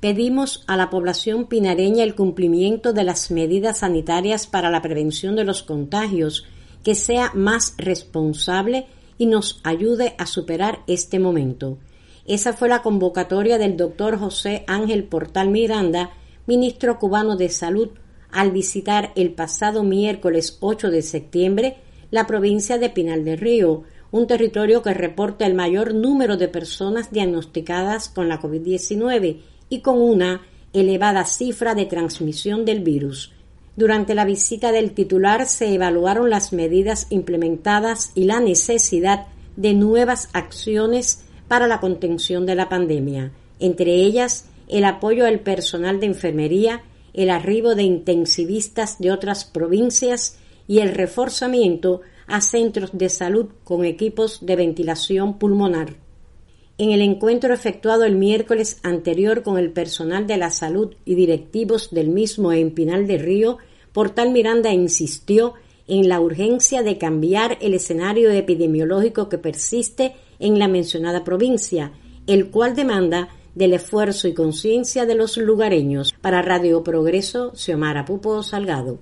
pedimos a la población pinareña el cumplimiento de las medidas sanitarias para la prevención de los contagios, que sea más responsable y nos ayude a superar este momento. Esa fue la convocatoria del doctor José Ángel Portal Miranda, ministro cubano de Salud, al visitar el pasado miércoles 8 de septiembre la provincia de Pinal del Río, un territorio que reporta el mayor número de personas diagnosticadas con la COVID-19 y con una elevada cifra de transmisión del virus. Durante la visita del titular se evaluaron las medidas implementadas y la necesidad de nuevas acciones para la contención de la pandemia, entre ellas el apoyo al personal de enfermería, el arribo de intensivistas de otras provincias y el reforzamiento a centros de salud con equipos de ventilación pulmonar. En el encuentro efectuado el miércoles anterior con el personal de la salud y directivos del mismo en Pinal de Río, Portal Miranda insistió en la urgencia de cambiar el escenario epidemiológico que persiste en la mencionada provincia, el cual demanda del esfuerzo y conciencia de los lugareños. Para Radio Progreso, Xiomara Pupo Salgado.